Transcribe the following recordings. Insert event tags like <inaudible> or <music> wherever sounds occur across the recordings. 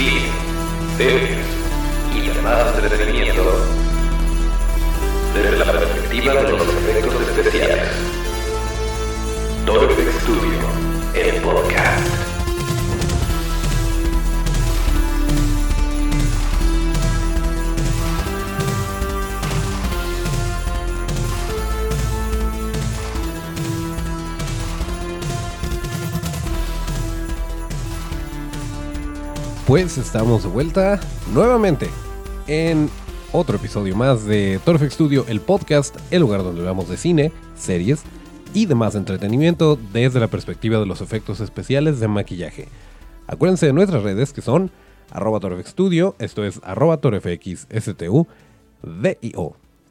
cine, series y demás entretenimiento desde la perspectiva de los efectos especiales. Torfex Studio, el podcast. Pues estamos de vuelta nuevamente en otro episodio más de Torfex Studio, el podcast, el lugar donde hablamos de cine, series y demás entretenimiento desde la perspectiva de los efectos especiales de maquillaje. Acuérdense de nuestras redes que son arroba Torfex Studio, esto es arroba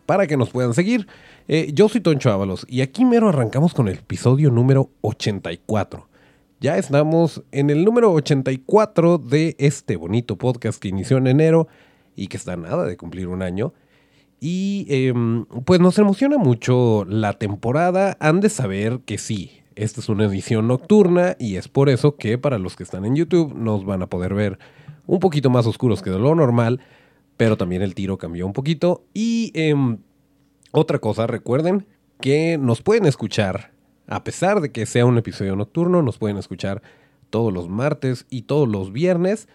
para que nos puedan seguir. Eh, yo soy Toncho Ábalos y aquí mero arrancamos con el episodio número 84. Ya estamos en el número 84 de este bonito podcast que inició en enero y que está nada de cumplir un año. Y em, pues nos emociona mucho la temporada. Han de saber que sí, esta es una edición nocturna y es por eso que para los que están en YouTube nos van a poder ver un poquito más oscuros que de lo normal, pero también el tiro cambió un poquito. Y em, otra cosa, recuerden que nos pueden escuchar a pesar de que sea un episodio nocturno, nos pueden escuchar todos los martes y todos los viernes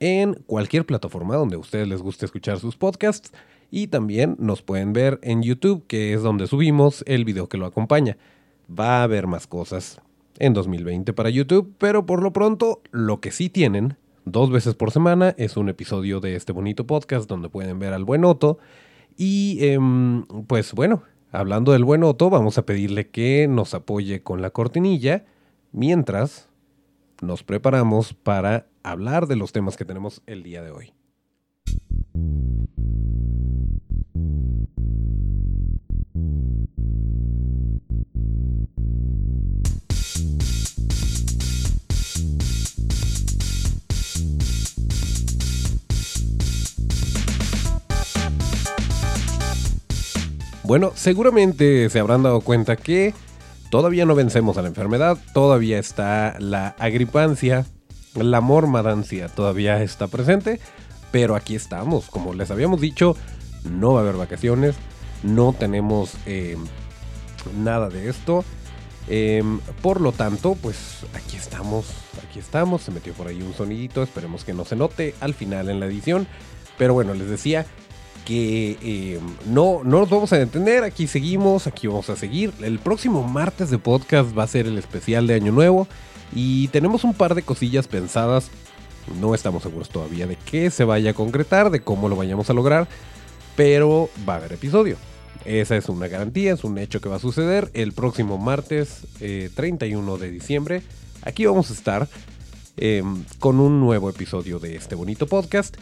en cualquier plataforma donde a ustedes les guste escuchar sus podcasts. Y también nos pueden ver en YouTube, que es donde subimos el video que lo acompaña. Va a haber más cosas en 2020 para YouTube, pero por lo pronto lo que sí tienen dos veces por semana es un episodio de este bonito podcast donde pueden ver al buen Otto. Y em, pues bueno, hablando del buen Otto, vamos a pedirle que nos apoye con la cortinilla mientras nos preparamos para hablar de los temas que tenemos el día de hoy. Bueno, seguramente se habrán dado cuenta que todavía no vencemos a la enfermedad, todavía está la agripancia, la mormadancia todavía está presente, pero aquí estamos, como les habíamos dicho, no va a haber vacaciones, no tenemos eh, nada de esto. Em, por lo tanto, pues aquí estamos, aquí estamos, se metió por ahí un sonidito, esperemos que no se note al final en la edición. Pero bueno, les decía, que eh, no, no nos vamos a detener, aquí seguimos, aquí vamos a seguir. El próximo martes de podcast va a ser el especial de Año Nuevo y tenemos un par de cosillas pensadas. No estamos seguros todavía de qué se vaya a concretar, de cómo lo vayamos a lograr, pero va a haber episodio. Esa es una garantía, es un hecho que va a suceder el próximo martes 31 eh, de diciembre. Aquí vamos a estar em, con un nuevo episodio de este bonito podcast.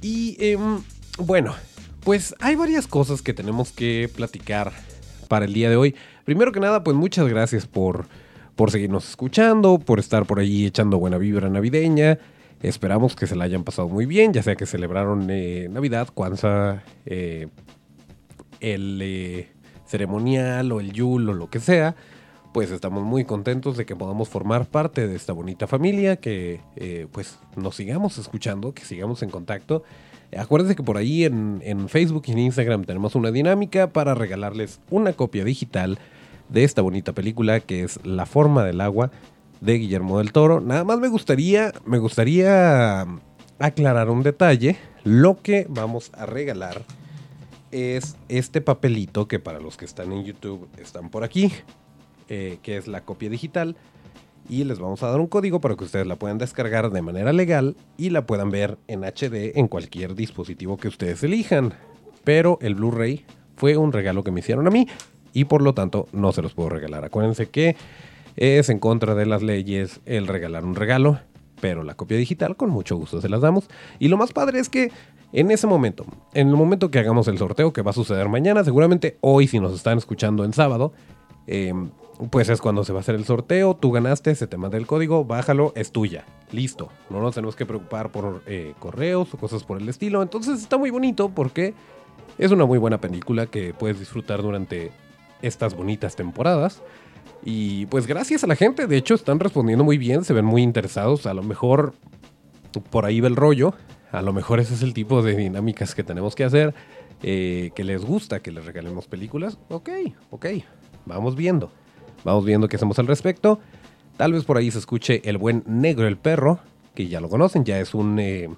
Y em, bueno, pues hay varias cosas que tenemos que platicar para el día de hoy. Primero que nada, pues muchas gracias por, por seguirnos escuchando, por estar por ahí echando buena vibra navideña. Esperamos que se la hayan pasado muy bien, ya sea que celebraron eh, Navidad, Kwanzaa, eh, el eh, ceremonial o el Yul o lo que sea. Pues estamos muy contentos de que podamos formar parte de esta bonita familia, que pues nos sigamos escuchando, que sigamos en contacto Acuérdense que por ahí en, Facebook y en Instagram tenemos una dinámica para regalarles una copia digital de esta bonita película que es La forma del agua de Guillermo del Toro. Nada más me gustaría, me gustaría aclarar un detalle. Lo que vamos a regalar es este papelito que para los que están en YouTube están por aquí, eh, que es la copia digital y les vamos a dar un código para que ustedes la puedan descargar de manera legal y la puedan ver en HD en cualquier dispositivo que ustedes elijan. Pero el Blu-ray fue un regalo que me hicieron a mí y por lo tanto no se los puedo regalar. Acuérdense que es en contra de las leyes el regalar un regalo, pero la copia digital con mucho gusto se las damos. Y lo más padre es que en ese momento, en el momento que hagamos el sorteo que va a suceder mañana, seguramente hoy si nos están escuchando en sábado, eh, pues es cuando se va a hacer el sorteo. Tú ganaste, se te manda el código, bájalo, es tuya. Listo. No nos tenemos que preocupar por eh, correos o cosas por el estilo. Entonces está muy bonito porque es una muy buena película que puedes disfrutar durante estas bonitas temporadas. Y pues gracias a la gente, de hecho están respondiendo muy bien, se ven muy interesados. A lo mejor por ahí va el rollo. A lo mejor ese es el tipo de dinámicas que tenemos que hacer. eh, que les gusta que les regalemos películas. Ok, ok. Vamos viendo. Vamos viendo qué hacemos al respecto. Tal vez por ahí se escuche el buen negro el perro, que ya lo conocen, ya es un, eh,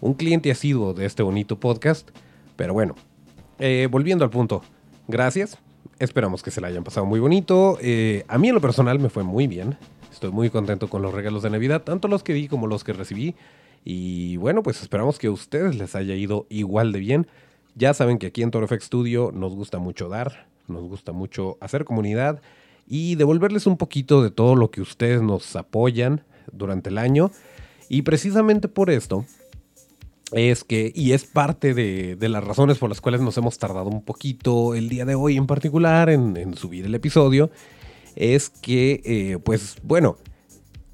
un cliente asiduo de este bonito podcast. Pero bueno, eh, volviendo al punto, gracias. Esperamos que se la hayan pasado muy bonito. Eh, a mí en lo personal me fue muy bien. Estoy muy contento con los regalos de Navidad, tanto los que di como los que recibí. Y bueno, pues esperamos que a ustedes les haya ido igual de bien. Ya saben que aquí en Toro FX Studio nos gusta mucho dar, nos gusta mucho hacer comunidad y devolverles un poquito de todo lo que ustedes nos apoyan durante el año. Y precisamente por esto es que, y es parte de, las razones por las cuales nos hemos tardado un poquito el día de hoy en particular en, subir el episodio, es que, eh, pues bueno,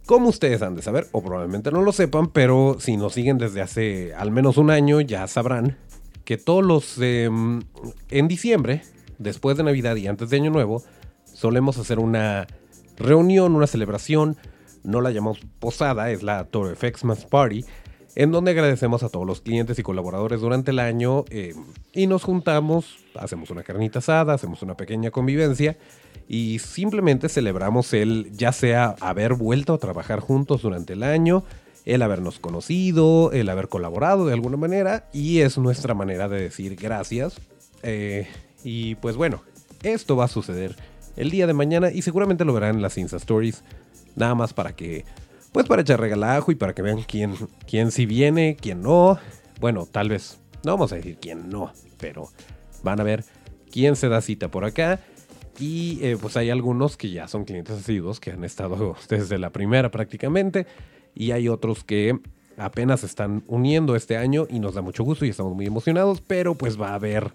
como ustedes han de saber, o probablemente no lo sepan, pero si nos siguen desde hace al menos un año, ya sabrán que todos los... eh, en diciembre, después de Navidad y antes de Año Nuevo, solemos hacer una reunión, una celebración, no la llamamos posada, es la Toro FX Mass Party, en donde agradecemos a todos los clientes y colaboradores durante el año eh, y nos juntamos, hacemos una carnita asada, hacemos una pequeña convivencia y simplemente celebramos el ya sea haber vuelto a trabajar juntos durante el año, el habernos conocido, el haber colaborado de alguna manera y es nuestra manera de decir gracias. Eh, y pues bueno, esto va a suceder el día de mañana y seguramente lo verán en las Insta Stories, nada más para que, pues para echar regalajo y para que vean quién, quién sí viene, quién no. Bueno, tal vez, no vamos a decir quién no, pero van a ver quién se da cita por acá. Y eh, pues hay algunos que ya son clientes asiduos que han estado <laughs> desde la primera prácticamente. Y hay otros que apenas están uniendo este año y nos da mucho gusto y estamos muy emocionados. Pero pues va a haber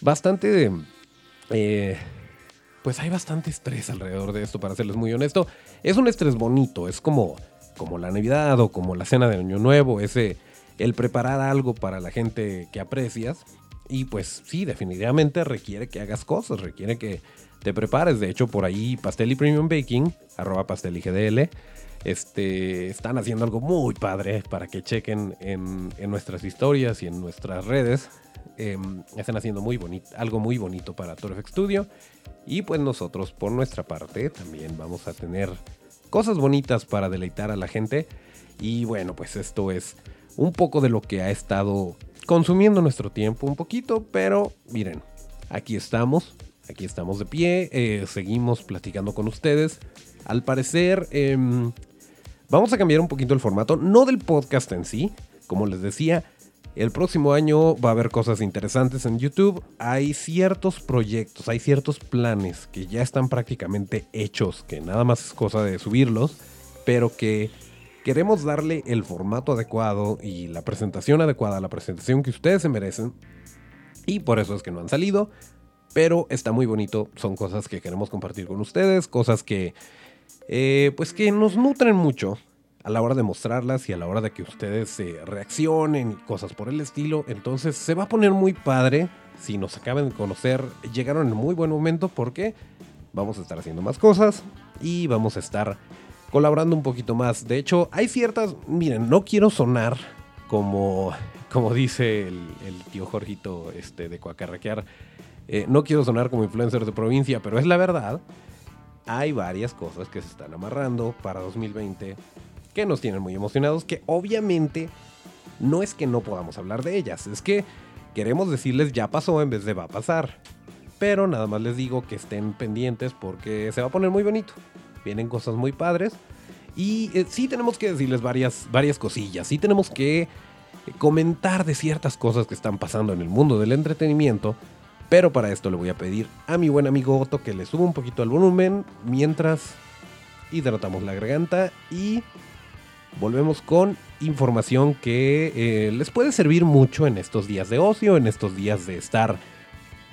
bastante eh, pues hay bastante estrés alrededor de esto, para serles muy honesto. Es un estrés bonito, es como, como la Navidad o como la cena de Año Nuevo, ese, el preparar algo para la gente que aprecias. Y pues sí, definitivamente requiere que hagas cosas, requiere que te prepares. De hecho, por ahí Pastel y Premium Baking, arroba pastel y GDL, este, están haciendo algo muy padre para que chequen en, nuestras historias y en nuestras redes. Eh, están haciendo algo muy bonito para ToroFX Studio. Y pues nosotros, por nuestra parte, también vamos a tener cosas bonitas para deleitar a la gente. Y bueno, pues esto es un poco de lo que ha estado consumiendo nuestro tiempo, un poquito, pero miren, aquí estamos, aquí estamos de pie, eh, seguimos platicando con ustedes. Al parecer, em, vamos a cambiar un poquito el formato, no del podcast en sí, como les decía. El próximo año va a haber cosas interesantes en YouTube. Hay ciertos proyectos, hay ciertos planes que ya están prácticamente hechos, que nada más es cosa de subirlos, pero que queremos darle el formato adecuado y la presentación adecuada, la presentación que ustedes se merecen. Y por eso es que no han salido, pero está muy bonito. Son cosas que queremos compartir con ustedes, cosas que, eh, pues que nos nutren mucho a la hora de mostrarlas y a la hora de que ustedes eh, reaccionen y cosas por el estilo. Entonces se va a poner muy padre si nos acaban de conocer. Llegaron en muy buen momento porque vamos a estar haciendo más cosas y vamos a estar colaborando un poquito más. De hecho, hay ciertas, miren, no quiero sonar como, como dice el, tío Jorgito este, de Coacarraquear. Eh, no quiero sonar como influencer de provincia, pero es la verdad. Hay varias cosas que se están amarrando para 2020 que nos tienen muy emocionados, que obviamente no es que no podamos hablar de ellas, es que queremos decirles ya pasó en vez de va a pasar. Pero nada más les digo que estén pendientes porque se va a poner muy bonito. Vienen cosas muy padres. Y eh, sí tenemos que decirles varias, varias cosillas. Sí tenemos que comentar de ciertas cosas que están pasando en el mundo del entretenimiento. Pero para esto le voy a pedir a mi buen amigo Otto que le suba un poquito al volumen mientras hidratamos la garganta y volvemos con información que eh, les puede servir mucho en estos días de ocio, en estos días de estar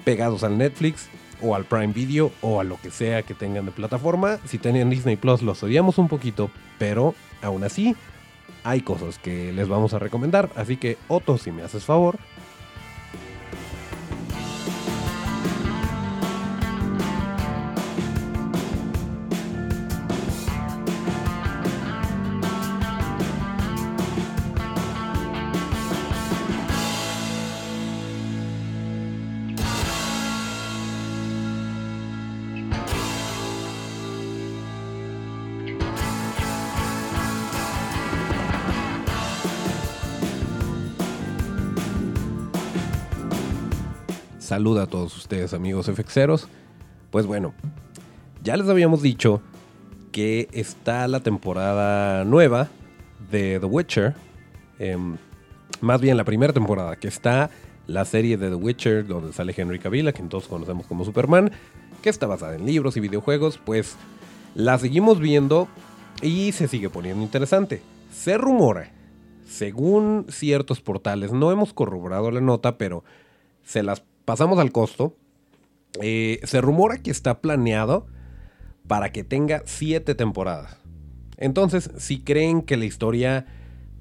pegados al Netflix o al Prime Video o a lo que sea que tengan de plataforma. Si tenían Disney Plus los odiamos un poquito, pero aún así hay cosas que les vamos a recomendar. Así que Otto, si me haces favor, Saluda a todos ustedes amigos FXeros. Pues bueno, ya les habíamos dicho que está la temporada nueva de The Witcher. Em, más bien la primera temporada, que está la serie de The Witcher, donde sale Henry Cavill, a quien todos conocemos como Superman, que está basada en libros y videojuegos, pues la seguimos viendo y se sigue poniendo interesante. Se rumora, según ciertos portales, no hemos corroborado la nota, pero se las pasamos al costo. Eh, se rumora que está planeado para que tenga siete temporadas. Entonces, si creen que la historia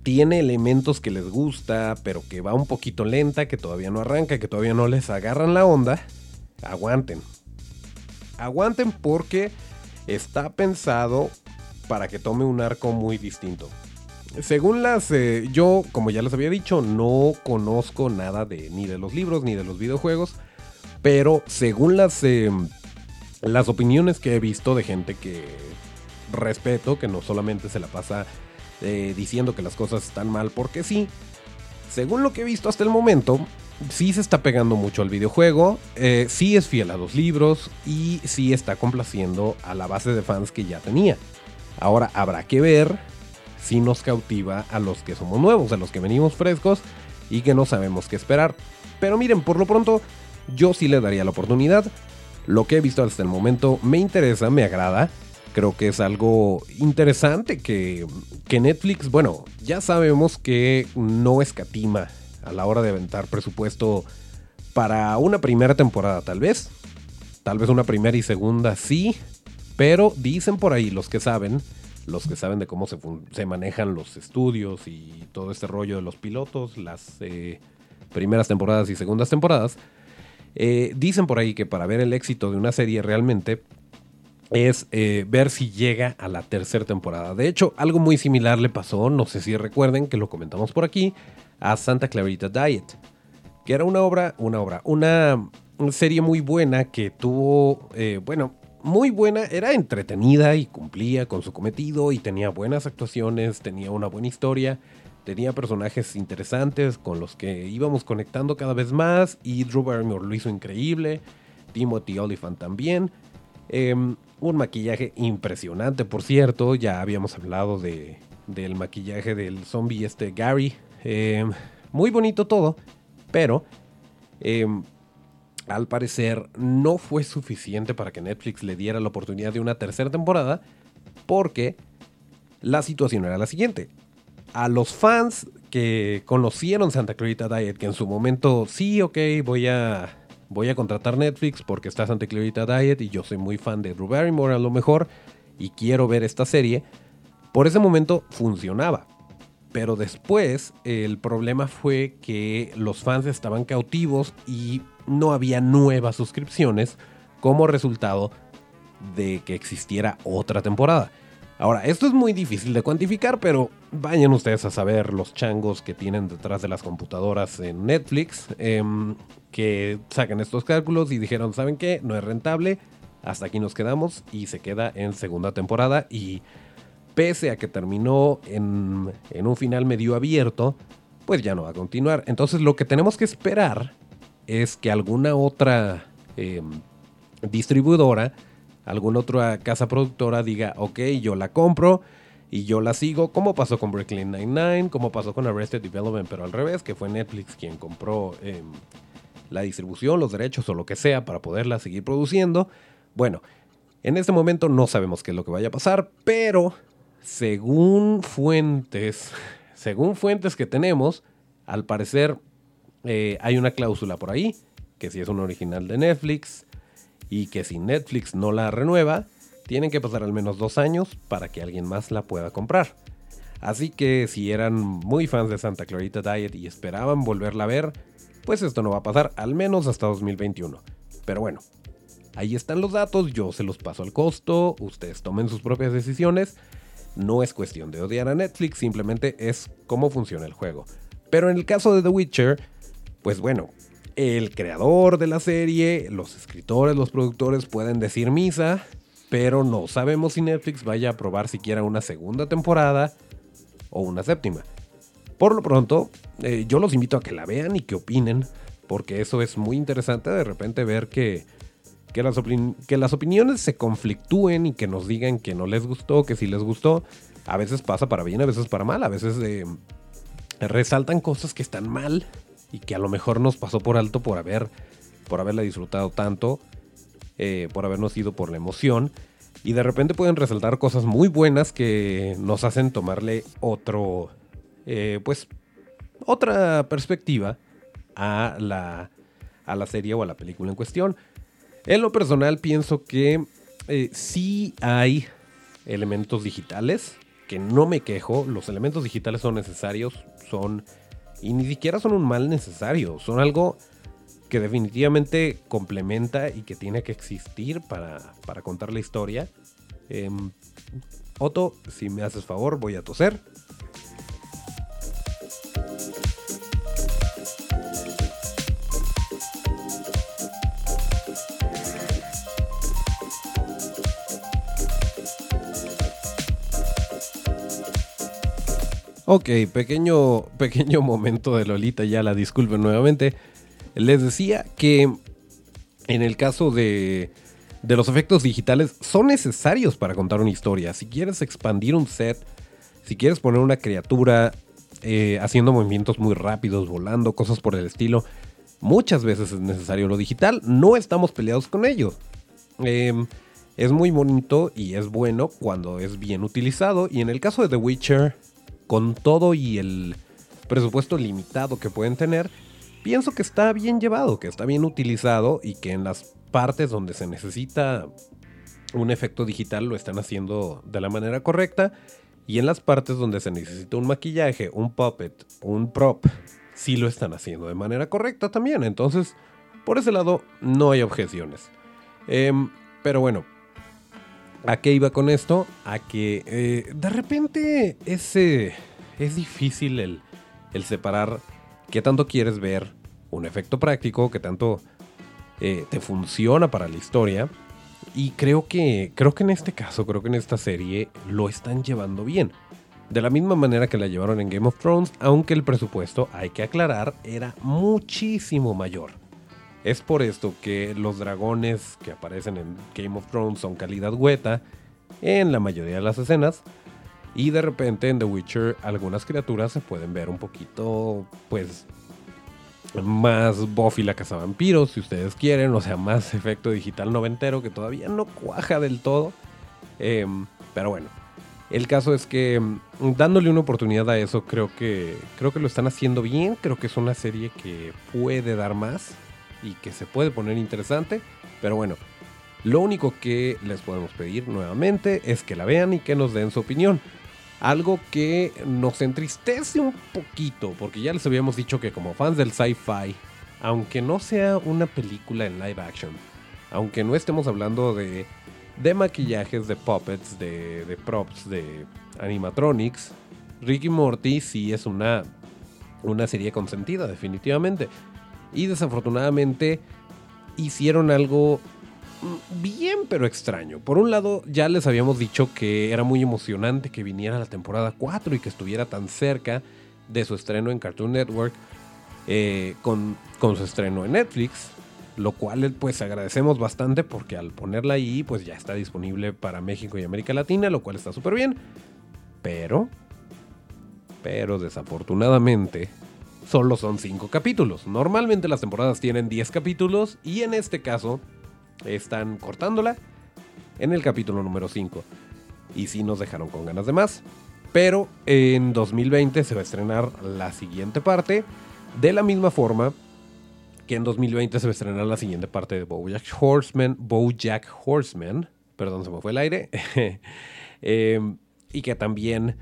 tiene elementos que les gusta, pero que va un poquito lenta, que todavía no arranca, que todavía no les agarran la onda, aguanten. Aguanten porque está pensado para que tome un arco muy distinto. Según las... Eh, yo, como ya les había dicho, no conozco nada de ni de los libros ni de los videojuegos, pero según las... Em, las opiniones que he visto de gente que respeto, que no solamente se la pasa eh, diciendo que las cosas están mal porque sí, según lo que he visto hasta el momento, sí se está pegando mucho al videojuego, eh, sí es fiel a los libros y sí está complaciendo a la base de fans que ya tenía. Ahora habrá que ver si nos cautiva a los que somos nuevos, a los que venimos frescos y que no sabemos qué esperar. Pero miren, por lo pronto, yo sí le daría la oportunidad. Lo que he visto hasta el momento me interesa, me agrada. Creo que es algo interesante que, que Netflix, bueno, ya sabemos que no escatima a la hora de aventar presupuesto para una primera temporada tal vez. Tal vez una primera y segunda sí. Pero dicen por ahí los que saben, los que saben de cómo se, manejan los estudios y todo este rollo de los pilotos, las eh, primeras temporadas y segundas temporadas, eh, dicen por ahí que para ver el éxito de una serie realmente es eh, ver si llega a la tercera temporada. De hecho, algo muy similar le pasó, no sé si recuerden que lo comentamos por aquí, a Santa Clarita Diet, que era una obra, una obra, una serie muy buena que tuvo, bueno, muy buena, era entretenida y cumplía con su cometido y tenía buenas actuaciones, tenía una buena historia, tenía personajes interesantes con los que íbamos conectando cada vez más y Drew Barrymore lo hizo increíble, Timothy Oliphant también. Em, un maquillaje impresionante, por cierto, ya habíamos hablado de, del maquillaje del zombie este Gary. Em, muy bonito todo, pero em, al parecer no fue suficiente para que Netflix le diera la oportunidad de una tercera temporada porque la situación era la siguiente a los fans que conocieron Santa Clarita Diet, que en su momento, sí, ok, voy a, voy a contratar Netflix porque está Santa Clarita Diet y yo soy muy fan de Drew Barrymore a lo mejor y quiero ver esta serie, por ese momento funcionaba. Pero después el problema fue que los fans estaban cautivos y no había nuevas suscripciones como resultado de que existiera otra temporada. Ahora, esto es muy difícil de cuantificar, pero vayan ustedes a saber los changos que tienen detrás de las computadoras en Netflix, em, que sacan estos cálculos y dijeron, ¿saben qué? No es rentable, hasta aquí nos quedamos y se queda en segunda temporada y pese a que terminó en, un final medio abierto, pues ya no va a continuar. Entonces lo que tenemos que esperar es que alguna otra em, distribuidora alguna otra casa productora diga, ok, yo la compro y yo la sigo, como pasó con Brooklyn Nine-Nine, como pasó con Arrested Development, pero al revés, que fue Netflix quien compró em, la distribución, los derechos o lo que sea para poderla seguir produciendo. Bueno, en este momento no sabemos qué es lo que vaya a pasar, pero según fuentes, según fuentes que tenemos, al parecer eh, hay una cláusula por ahí, que si es un original de Netflix, y que si Netflix no la renueva, tienen que pasar al menos dos años para que alguien más la pueda comprar. Así que si eran muy fans de Santa Clarita Diet y esperaban volverla a ver, pues esto no va a pasar al menos hasta 2021. Pero bueno, ahí están los datos, yo se los paso al costo, ustedes tomen sus propias decisiones. No es cuestión de odiar a Netflix, simplemente es cómo funciona el juego. Pero en el caso de The Witcher, pues bueno, el creador de la serie, los escritores, los productores pueden decir misa, pero no sabemos si Netflix vaya a probar siquiera una segunda temporada o una séptima. Por lo pronto, eh, yo los invito a que la vean y que opinen, porque eso es muy interesante de repente ver que, que, las, que las opiniones se conflictúen y que nos digan que no les gustó, que sí les gustó. A veces pasa para bien, a veces para mal, a veces eh, resaltan cosas que están mal y que a lo mejor nos pasó por alto por haber por haberla disfrutado tanto, eh, por habernos ido por la emoción. Y de repente pueden resaltar cosas muy buenas que nos hacen tomarle otro, eh, pues, otra perspectiva a la, a la serie o a la película en cuestión. En lo personal pienso que eh, sí hay elementos digitales, que no me quejo, los elementos digitales son necesarios, son... Y ni siquiera son un mal necesario, son algo que definitivamente complementa y que tiene que existir para, contar la historia. Em, Otto, si me haces favor, voy a toser. Ok, pequeño, pequeño momento de Lolita, ya la disculpen nuevamente. Les decía que en el caso de, de los efectos digitales son necesarios para contar una historia. Si quieres expandir un set, si quieres poner una criatura eh, haciendo movimientos muy rápidos, volando, cosas por el estilo, muchas veces es necesario lo digital. No estamos peleados con ello. Em, es muy bonito y es bueno cuando es bien utilizado. Y en el caso de The Witcher, con todo y el presupuesto limitado que pueden tener, pienso que está bien llevado, que está bien utilizado y que en las partes donde se necesita un efecto digital lo están haciendo de la manera correcta y en las partes donde se necesita un maquillaje, un puppet, un prop, sí lo están haciendo de manera correcta también. Entonces, por ese lado, no hay objeciones. Em, pero bueno, ¿a qué iba con esto? A que eh, de repente es, es difícil el, el separar qué tanto quieres ver un efecto práctico, qué tanto eh, te funciona para la historia. Y creo que, creo que en este caso, creo que en esta serie lo están llevando bien. De la misma manera que la llevaron en Game of Thrones, aunque el presupuesto, hay que aclarar, era muchísimo mayor. Es por esto que los dragones que aparecen en Game of Thrones son calidad hueta en la mayoría de las escenas. Y de repente en The Witcher algunas criaturas se pueden ver un poquito, pues, más Buffy la vampiros, si ustedes quieren, o sea, más efecto digital noventero que todavía no cuaja del todo. Em, pero bueno, el caso es que mm, dándole una oportunidad a eso, creo que, creo que lo están haciendo bien. Creo que es una serie que puede dar más y que se puede poner interesante. Pero bueno, lo único que les podemos pedir nuevamente es que la vean y que nos den su opinión. Algo que nos entristece un poquito, porque ya les habíamos dicho que como fans del sci-fi, aunque no sea una película en live action, aunque no estemos hablando de, de maquillajes, de puppets, de, de props, de animatronics, Ricky Morty sí es una, una serie consentida, definitivamente. Y desafortunadamente hicieron algo bien pero extraño. Por un lado, ya les habíamos dicho que era muy emocionante que viniera la temporada 4 y que estuviera tan cerca de su estreno en Cartoon Network eh, con, con su estreno en Netflix. Lo cual pues agradecemos bastante porque al ponerla ahí pues ya está disponible para México y América Latina, lo cual está súper bien. Pero, pero desafortunadamente solo son 5 capítulos. Normalmente las temporadas tienen 10 capítulos y en este caso están cortándola en el capítulo número 5. Y sí nos dejaron con ganas de más. Pero en 2020 se va a estrenar la siguiente parte. De la misma forma que en 2020 se va a estrenar la siguiente parte de Bojack Horseman. Bojack Horseman. Perdón, se me fue el aire. <laughs> Em, y que también,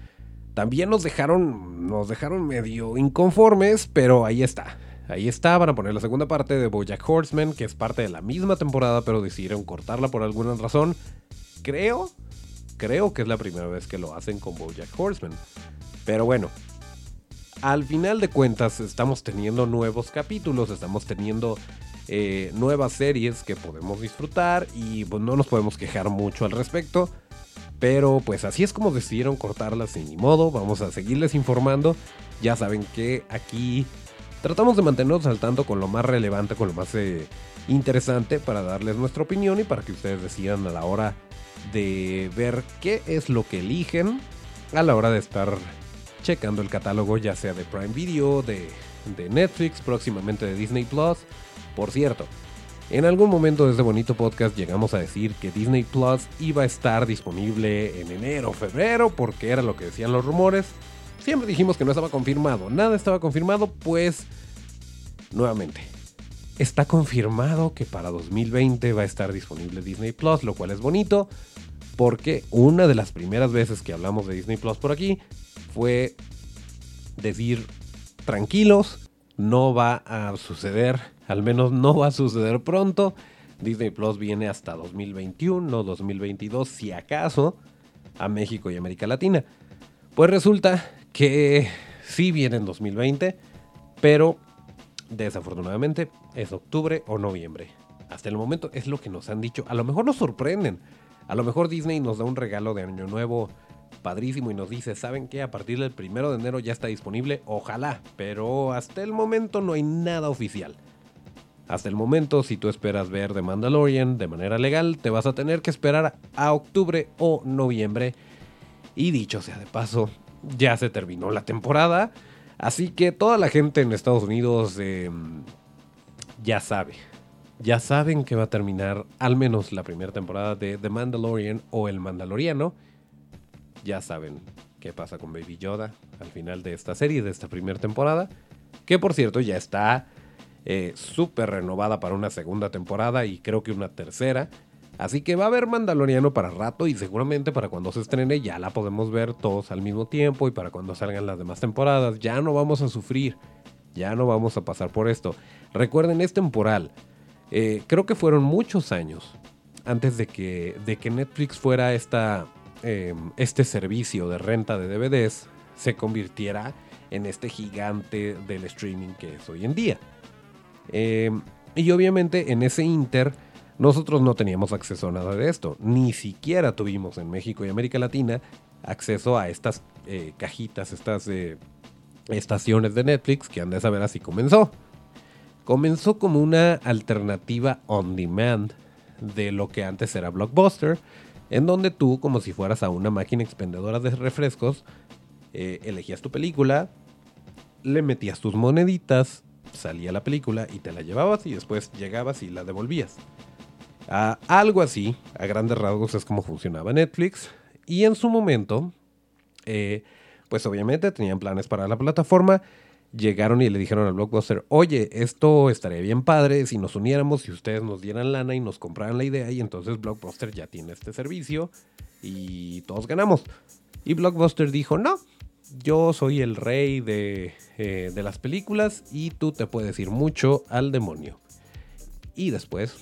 también nos dejaron, nos dejaron medio inconformes, pero ahí está. Ahí está, van a poner la segunda parte de Bojack Horseman, que es parte de la misma temporada, pero decidieron cortarla por alguna razón. Creo, creo que es la primera vez que lo hacen con Bojack Horseman. Pero bueno, al final de cuentas estamos teniendo nuevos capítulos, estamos teniendo eh, nuevas series que podemos disfrutar y pues, no nos podemos quejar mucho al respecto. Pero pues así es como decidieron cortarlas sin ni modo, vamos a seguirles informando. Ya saben que aquí tratamos de mantenernos al tanto con lo más relevante, con lo más eh, interesante para darles nuestra opinión y para que ustedes decidan a la hora de ver qué es lo que eligen a la hora de estar checando el catálogo ya sea de Prime Video, de, de Netflix, próximamente de Disney Plus. Por cierto, en algún momento de este bonito podcast llegamos a decir que Disney Plus iba a estar disponible en enero o febrero porque era lo que decían los rumores. Siempre dijimos que no estaba confirmado, nada estaba confirmado, pues nuevamente. Está confirmado que para 2020 va a estar disponible Disney Plus, lo cual es bonito porque una de las primeras veces que hablamos de Disney Plus por aquí fue decir tranquilos, no va a suceder, al menos no va a suceder pronto. Disney Plus viene hasta 2021, 2022, si acaso, a México y América Latina. Pues resulta que sí viene en 2020, pero desafortunadamente es octubre o noviembre. Hasta el momento es lo que nos han dicho. A lo mejor nos sorprenden. A lo mejor Disney nos da un regalo de Año Nuevo padrísimo y nos dice, ¿saben qué? A partir del primero de enero ya está disponible, ojalá, pero hasta el momento no hay nada oficial. Hasta el momento, si tú esperas ver The Mandalorian de manera legal, te vas a tener que esperar a octubre o noviembre. Y dicho sea de paso, ya se terminó la temporada. Así que toda la gente en Estados Unidos em, ya sabe. Ya saben que va a terminar al menos la primera temporada de The Mandalorian o El Mandaloriano ya saben qué pasa con Baby Yoda al final de esta serie, de esta primera temporada, que por cierto ya está eh, súper renovada para una segunda temporada y creo que una tercera. Así que va a haber Mandaloriano para rato y seguramente para cuando se estrene ya la podemos ver todos al mismo tiempo y para cuando salgan las demás temporadas ya no vamos a sufrir, ya no vamos a pasar por esto. Recuerden, es temporal. Eh, creo que fueron muchos años antes de que, de que Netflix fuera esta Em, este servicio de renta de DVDs se convirtiera en este gigante del streaming que es hoy en día. Em, y obviamente en ese inter nosotros no teníamos acceso a nada de esto. Ni siquiera tuvimos en México y América Latina acceso a estas eh, cajitas, estas eh, estaciones de Netflix que han de saber así comenzó. Comenzó como una alternativa on demand de lo que antes era Blockbuster en donde tú, como si fueras a una máquina expendedora de refrescos, eh, elegías tu película, le metías tus moneditas, salía la película y te la llevabas y después llegabas y la devolvías. algo así, a grandes rasgos, es como funcionaba Netflix. Y en su momento, eh, pues obviamente tenían planes para la plataforma llegaron y le dijeron al Blockbuster, oye, esto estaría bien padre si nos uniéramos, si ustedes nos dieran lana y nos compraran la idea y entonces Blockbuster ya tiene este servicio y todos ganamos. Y Blockbuster dijo, no, yo soy el rey de, eh, las películas y tú te puedes ir mucho al demonio. Y después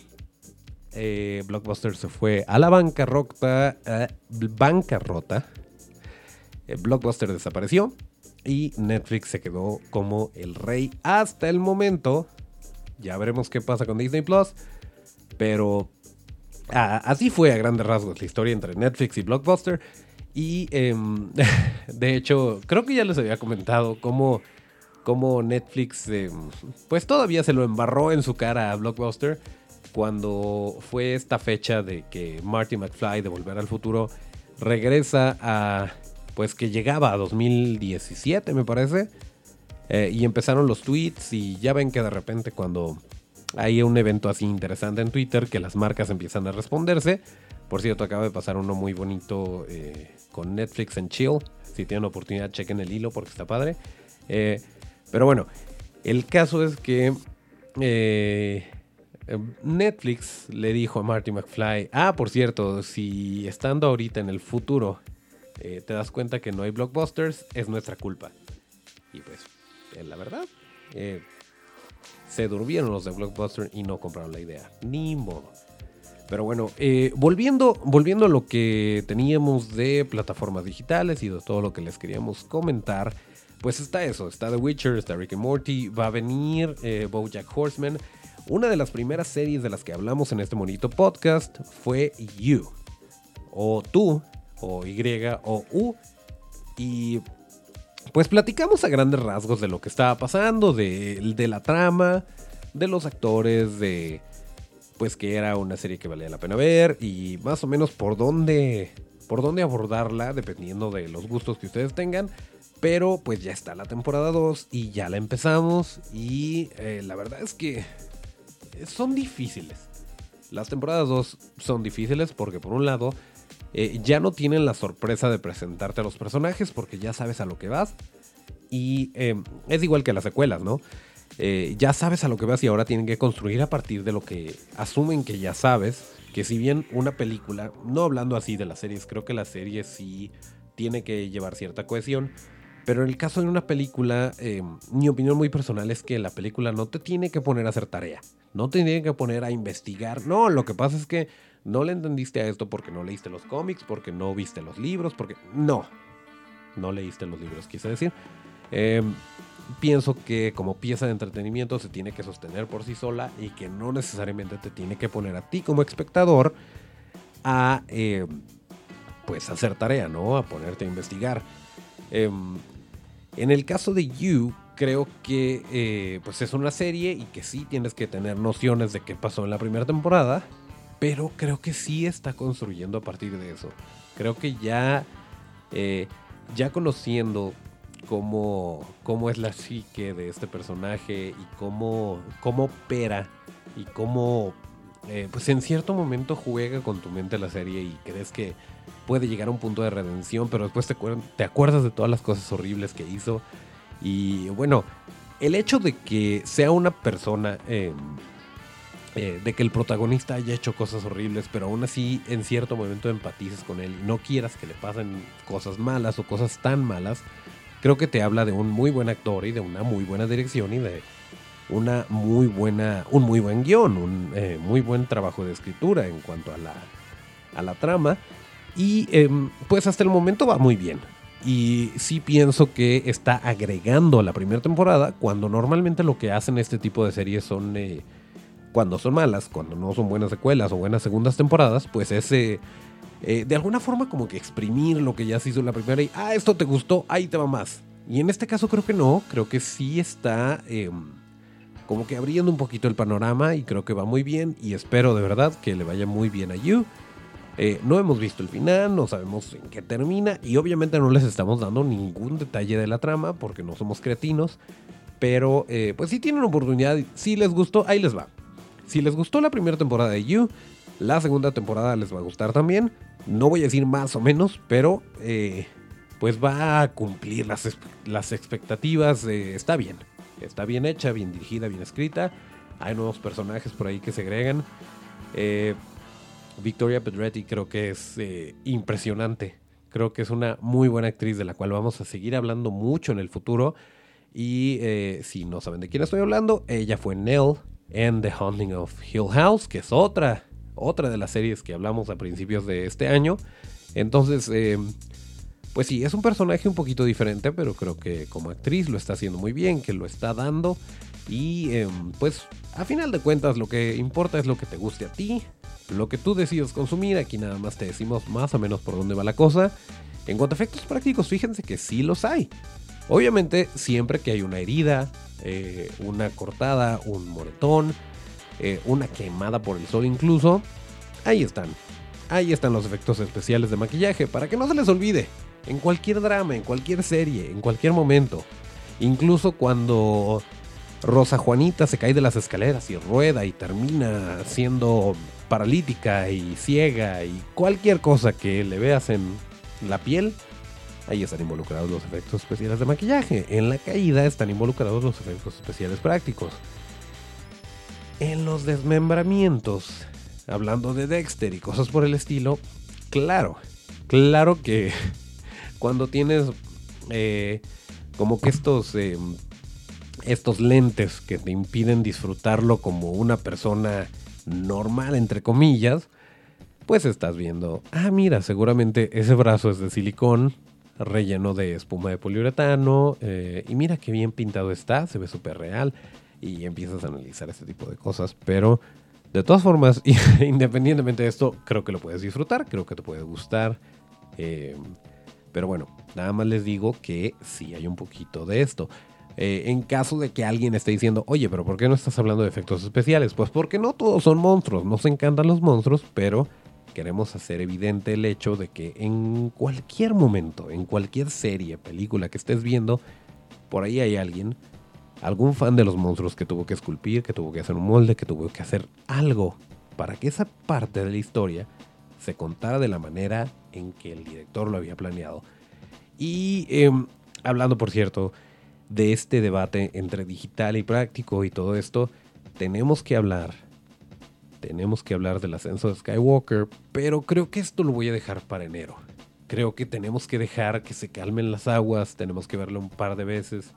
eh, Blockbuster se fue a la bancarrota. Eh, bancarrota. Blockbuster desapareció y Netflix se quedó como el rey hasta el momento. Ya veremos qué pasa con Disney Plus. Pero ah, así fue a grandes rasgos la historia entre Netflix y Blockbuster. Y em, <laughs> de hecho, creo que ya les había comentado cómo, cómo Netflix em, pues todavía se lo embarró en su cara a Blockbuster cuando fue esta fecha de que Marty McFly de Volver al Futuro regresa a pues que llegaba a 2017 me parece. Eh, y empezaron los tweets y ya ven que de repente cuando hay un evento así interesante en Twitter que las marcas empiezan a responderse. Por cierto, acaba de pasar uno muy bonito eh, con Netflix en Chill. Si tienen oportunidad, chequen el hilo porque está padre. Eh, pero bueno, el caso es que Netflix le dijo a Marty McFly, ah, por cierto, si estando ahorita en el futuro eh, te das cuenta que no hay blockbusters, es nuestra culpa. Y pues, eh, la verdad, eh, se durmieron los de Blockbuster y no compraron la idea. Ni modo. Pero bueno, volviendo, volviendo a lo que teníamos de plataformas digitales y de todo lo que les queríamos comentar, pues está eso, está The Witcher, está Rick and Morty, va a venir Bojack Horseman. Una de las primeras series de las que hablamos en este bonito podcast fue You, o Tú, o Y o U. Y pues platicamos a grandes rasgos de lo que estaba pasando, de, de la trama, de los actores, de pues que era una serie que valía la pena ver y más o menos por dónde por dónde abordarla dependiendo de los gustos que ustedes tengan. Pero pues ya está la temporada 2 y ya la empezamos y eh, la verdad es que son difíciles. Las temporadas 2 son difíciles porque por un lado eh, ya no tienen la sorpresa de presentarte a los personajes porque ya sabes a lo que vas. Y eh, es igual que las secuelas, ¿no? Ya sabes a lo que vas y ahora tienen que construir a partir de lo que asumen que ya sabes. Que si bien una película, no hablando así de las series, creo que la serie sí tiene que llevar cierta cohesión. Pero en el caso de una película, eh, mi opinión muy personal es que la película no te tiene que poner a hacer tarea. No te tiene que poner a investigar. No, lo que pasa es que no le entendiste a esto porque no leíste los cómics, porque no viste los libros, porque... No, no leíste los libros, quise decir. Em, pienso que como pieza de entretenimiento se tiene que sostener por sí sola y que no necesariamente te tiene que poner a ti como espectador a em, pues hacer tarea, ¿no? A ponerte a investigar. Em, en el caso de You, creo que eh, pues es una serie y que sí tienes que tener nociones de qué pasó en la primera temporada, pero creo que sí está construyendo a partir de eso. Creo que ya, eh, ya conociendo cómo, cómo es la psique de este personaje y cómo, cómo opera y cómo eh, pues en cierto momento juega con tu mente la serie y crees que puede llegar a un punto de redención, pero después te, acuerdas de todas las cosas horribles que hizo. Y bueno, el hecho de que sea una persona, em, eh, de que el protagonista haya hecho cosas horribles, pero aún así en cierto momento empatices con él y no quieras que le pasen cosas malas o cosas tan malas, creo que te habla de un muy buen actor y de una muy buena dirección y de una muy buena, un muy buen guion, un eh, muy buen trabajo de escritura en cuanto a la, a la trama. Y em, pues hasta el momento va muy bien. Y sí pienso que está agregando a la primera temporada cuando normalmente lo que hacen este tipo de series son... Eh, cuando son malas, cuando no son buenas secuelas o buenas segundas temporadas, pues es eh, de alguna forma como que exprimir lo que ya se hizo en la primera y, ah, esto te gustó, ahí te va más. Y en este caso creo que no, creo que sí está em, como que abriendo un poquito el panorama y creo que va muy bien y espero de verdad que le vaya muy bien a You. Eh, no hemos visto el final, no sabemos en qué termina y obviamente no les estamos dando ningún detalle de la trama porque no somos cretinos. Pero eh, pues si tienen oportunidad, si les gustó, ahí les va. Si les gustó la primera temporada de You, la segunda temporada les va a gustar también. No voy a decir más o menos, pero eh, pues va a cumplir las, expectativas. está bien, está bien hecha, bien dirigida, bien escrita. Hay nuevos personajes por ahí que se agregan. Eh, Victoria Pedretti creo que es eh, impresionante. Creo que es una muy buena actriz de la cual vamos a seguir hablando mucho en el futuro. Y eh, si no saben de quién estoy hablando, ella fue Nell en The Haunting of Hill House, que es otra, otra de las series que hablamos a principios de este año. Entonces, eh, pues sí, es un personaje un poquito diferente, pero creo que como actriz lo está haciendo muy bien, que lo está dando. Y pues a final de cuentas lo que importa es lo que te guste a ti, lo que tú decides consumir. Aquí nada más te decimos más o menos por dónde va la cosa. En cuanto a efectos prácticos, fíjense que sí los hay. Obviamente, siempre que hay una herida, eh, una cortada, un moretón, eh, una quemada por el sol incluso, ahí están. Ahí están los efectos especiales de maquillaje, para que no se les olvide. En cualquier drama, en cualquier serie, en cualquier momento. Incluso cuando Rosa Juanita se cae de las escaleras y rueda y termina siendo paralítica y ciega y cualquier cosa que le veas en la piel, ahí están involucrados los efectos especiales de maquillaje. En la caída están involucrados los efectos especiales prácticos. En los desmembramientos, hablando de Dexter y cosas por el estilo, claro, claro que <laughs> cuando tienes eh, como que estos, eh, estos lentes que te impiden disfrutarlo como una persona normal, entre comillas, pues estás viendo, ah, mira, seguramente ese brazo es de silicón, relleno de espuma de poliuretano, eh, y mira qué bien pintado está, se ve súper real, y empiezas a analizar este tipo de cosas, pero de todas formas, <laughs> independientemente de esto, creo que lo puedes disfrutar, creo que te puede gustar. Eh, Pero bueno, nada más les digo que sí hay un poquito de esto. Eh, en caso de que alguien esté diciendo, oye, pero ¿por qué no estás hablando de efectos especiales? Pues porque no todos son monstruos, nos encantan los monstruos, pero queremos hacer evidente el hecho de que en cualquier momento, en cualquier serie, película que estés viendo, por ahí hay alguien, algún fan de los monstruos que tuvo que esculpir, que tuvo que hacer un molde, que tuvo que hacer algo para que esa parte de la historia se contara de la manera en que el director lo había planeado. Y em, hablando, por cierto, de este debate entre digital y práctico y todo esto, tenemos que hablar, tenemos que hablar del ascenso de Skywalker, pero creo que esto lo voy a dejar para enero. Creo que tenemos que dejar que se calmen las aguas, tenemos que verlo un par de veces,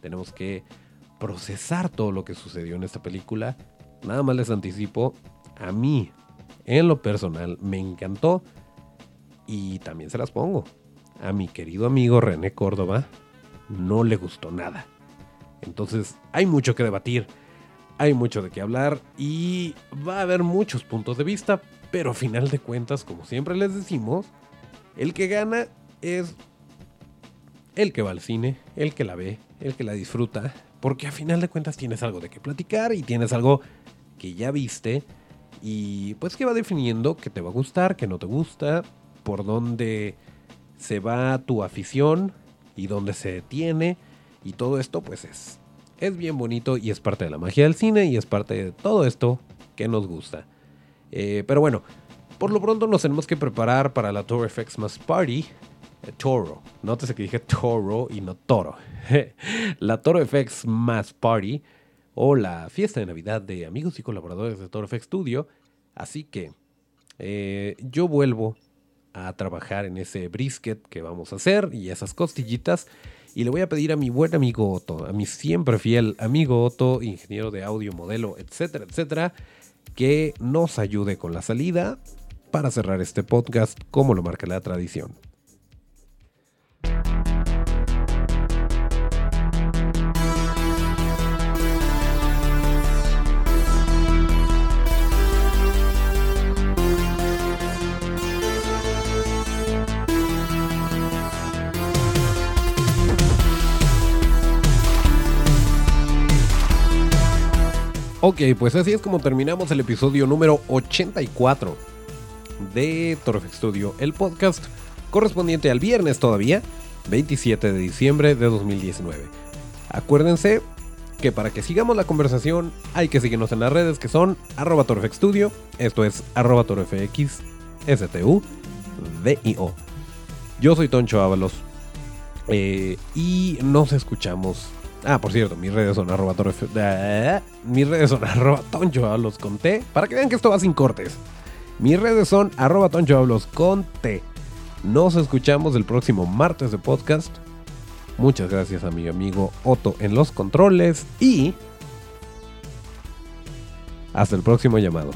tenemos que procesar todo lo que sucedió en esta película. Nada más les anticipo, a mí, en lo personal, me encantó y también se las pongo. A mi querido amigo René Córdoba no le gustó nada. Entonces hay mucho que debatir, hay mucho de qué hablar y va a haber muchos puntos de vista, pero a final de cuentas, como siempre les decimos, el que gana es el que va al cine, el que la ve, el que la disfruta, porque a final de cuentas tienes algo de qué platicar y tienes algo que ya viste y pues que va definiendo que te va a gustar, que no te gusta, por dónde se va tu afición y dónde se detiene y todo esto pues es es bien bonito y es parte de la magia del cine y es parte de todo esto que nos gusta. Eh, pero bueno, por lo pronto nos tenemos que preparar para la Toro FX Mass Party. Toro, nótese que dije Toro y no Toro. <laughs> la Toro FX Mass Party o la fiesta de Navidad de amigos y colaboradores de Toro FX Studio. Así que eh, yo vuelvo a trabajar en ese brisket que vamos a hacer y esas costillitas. Y le voy a pedir a mi buen amigo Otto, a mi siempre fiel amigo Otto, ingeniero de audio, modelo, etcétera, etcétera, que nos ayude con la salida para cerrar este podcast como lo marca la tradición. Ok, pues así es como terminamos el episodio número 84 de Torfex Studio, el podcast correspondiente al viernes todavía, 27 de diciembre de 2019. Acuérdense que para que sigamos la conversación hay que seguirnos en las redes que son arroba Studio, esto es arroba torfx, STU, DIO. Yo soy Toncho Ábalos eh, y nos escuchamos Ah, por cierto, mis redes son arroba mis redes son <laughs> arroba toncho los conté. Para que vean que esto va sin cortes. Mis redes son arroba toncho los conté. Nos escuchamos el próximo martes de podcast. Muchas gracias a mi amigo Otto en los controles y hasta el próximo llamado.